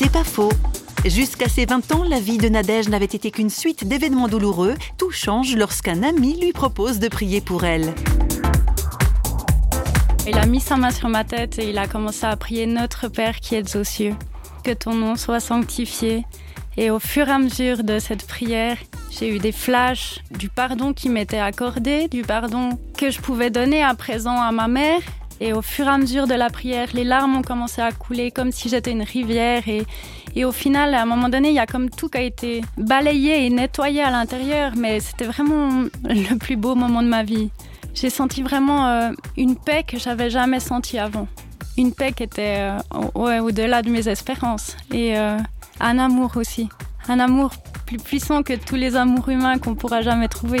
C'est pas faux. Jusqu'à ses 20 ans, la vie de Nadège n'avait été qu'une suite d'événements douloureux. Tout change lorsqu'un ami lui propose de prier pour elle. Il a mis sa main sur ma tête et il a commencé à prier Notre Père qui es aux cieux. Que ton nom soit sanctifié. Et au fur et à mesure de cette prière, j'ai eu des flashs du pardon qui m'était accordé, du pardon que je pouvais donner à présent à ma mère. Et au fur et à mesure de la prière, les larmes ont commencé à couler comme si j'étais une rivière. Et, et au final, à un moment donné, il y a comme tout qui a été balayé et nettoyé à l'intérieur. Mais c'était vraiment le plus beau moment de ma vie. J'ai senti vraiment euh, une paix que j'avais jamais sentie avant. Une paix qui était euh, au- au-delà de mes espérances. Et euh, un amour aussi. Un amour plus puissant que tous les amours humains qu'on pourra jamais trouver.